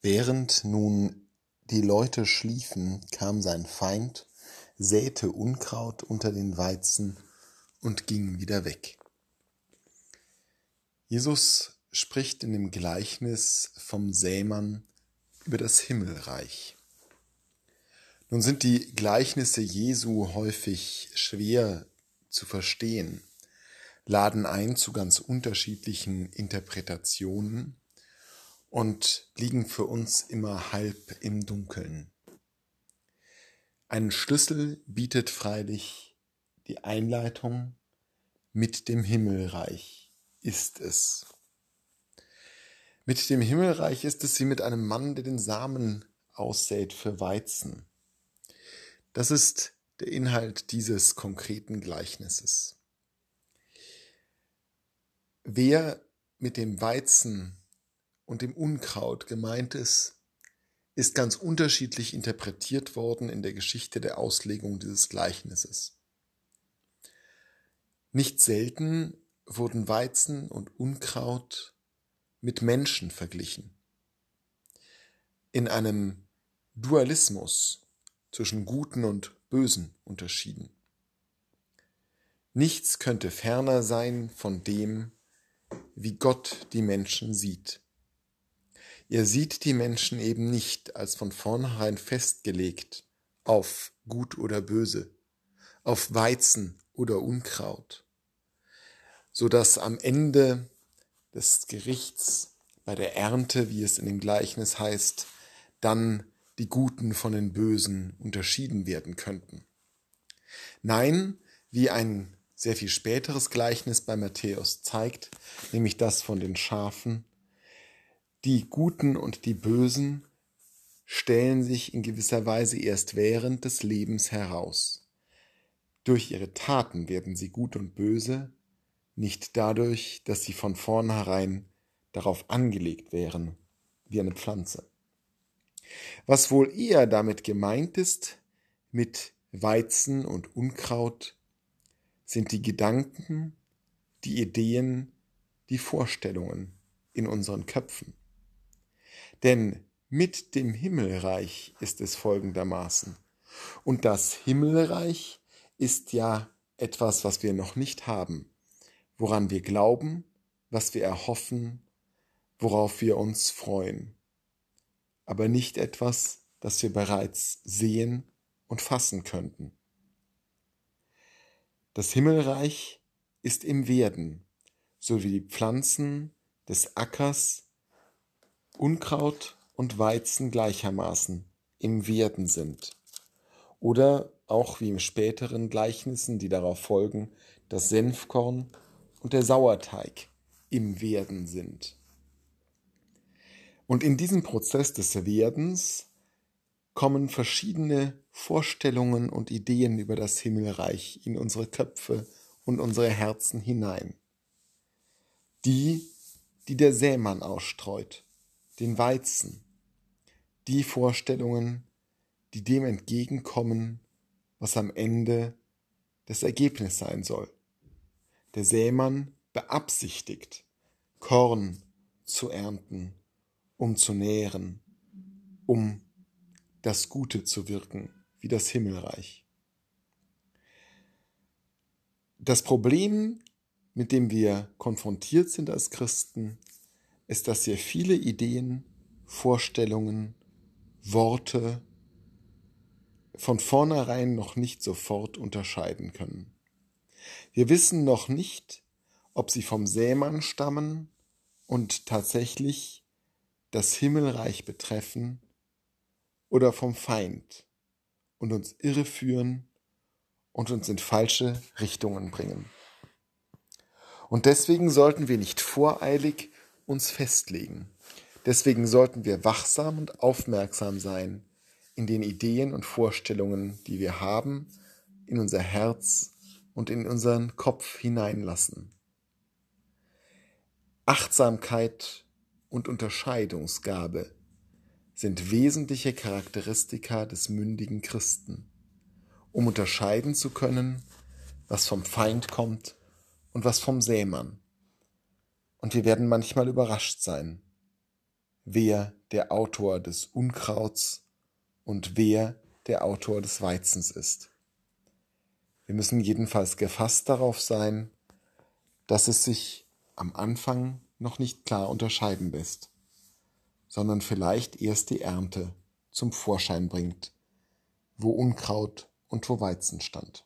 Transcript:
Während nun die Leute schliefen, kam sein Feind, säte Unkraut unter den Weizen und ging wieder weg. Jesus spricht in dem Gleichnis vom Sämann über das Himmelreich. Nun sind die Gleichnisse Jesu häufig schwer zu verstehen, laden ein zu ganz unterschiedlichen Interpretationen und liegen für uns immer halb im Dunkeln. Einen Schlüssel bietet freilich die Einleitung mit dem Himmelreich ist es. Mit dem Himmelreich ist es wie mit einem Mann, der den Samen aussät für Weizen. Das ist der Inhalt dieses konkreten Gleichnisses. Wer mit dem Weizen und dem Unkraut gemeint ist, ist ganz unterschiedlich interpretiert worden in der Geschichte der Auslegung dieses Gleichnisses. Nicht selten wurden Weizen und Unkraut mit Menschen verglichen. In einem Dualismus zwischen Guten und Bösen unterschieden. Nichts könnte ferner sein von dem, wie Gott die Menschen sieht. Er sieht die Menschen eben nicht als von vornherein festgelegt auf Gut oder Böse, auf Weizen oder Unkraut, so dass am Ende des Gerichts bei der Ernte, wie es in dem Gleichnis heißt, dann die Guten von den Bösen unterschieden werden könnten. Nein, wie ein sehr viel späteres Gleichnis bei Matthäus zeigt, nämlich das von den Schafen, die Guten und die Bösen stellen sich in gewisser Weise erst während des Lebens heraus. Durch ihre Taten werden sie gut und böse, nicht dadurch, dass sie von vornherein darauf angelegt wären, wie eine Pflanze. Was wohl eher damit gemeint ist, mit Weizen und Unkraut, sind die Gedanken, die Ideen, die Vorstellungen in unseren Köpfen. Denn mit dem Himmelreich ist es folgendermaßen. Und das Himmelreich ist ja etwas, was wir noch nicht haben, woran wir glauben, was wir erhoffen, worauf wir uns freuen aber nicht etwas, das wir bereits sehen und fassen könnten. Das Himmelreich ist im Werden, so wie die Pflanzen des Ackers, Unkraut und Weizen gleichermaßen im Werden sind. Oder auch wie im späteren Gleichnissen, die darauf folgen, das Senfkorn und der Sauerteig im Werden sind. Und in diesem Prozess des Werdens kommen verschiedene Vorstellungen und Ideen über das Himmelreich in unsere Köpfe und unsere Herzen hinein. Die, die der Sämann ausstreut, den Weizen, die Vorstellungen, die dem entgegenkommen, was am Ende das Ergebnis sein soll. Der Sämann beabsichtigt, Korn zu ernten um zu nähren, um das Gute zu wirken, wie das Himmelreich. Das Problem, mit dem wir konfrontiert sind als Christen, ist, dass wir viele Ideen, Vorstellungen, Worte von vornherein noch nicht sofort unterscheiden können. Wir wissen noch nicht, ob sie vom Sämann stammen und tatsächlich das Himmelreich betreffen oder vom Feind und uns irreführen und uns in falsche Richtungen bringen. Und deswegen sollten wir nicht voreilig uns festlegen. Deswegen sollten wir wachsam und aufmerksam sein in den Ideen und Vorstellungen, die wir haben, in unser Herz und in unseren Kopf hineinlassen. Achtsamkeit und Unterscheidungsgabe sind wesentliche Charakteristika des mündigen Christen, um unterscheiden zu können, was vom Feind kommt und was vom Sämann. Und wir werden manchmal überrascht sein, wer der Autor des Unkrauts und wer der Autor des Weizens ist. Wir müssen jedenfalls gefasst darauf sein, dass es sich am Anfang noch nicht klar unterscheiden lässt, sondern vielleicht erst die Ernte zum Vorschein bringt, wo Unkraut und wo Weizen stand.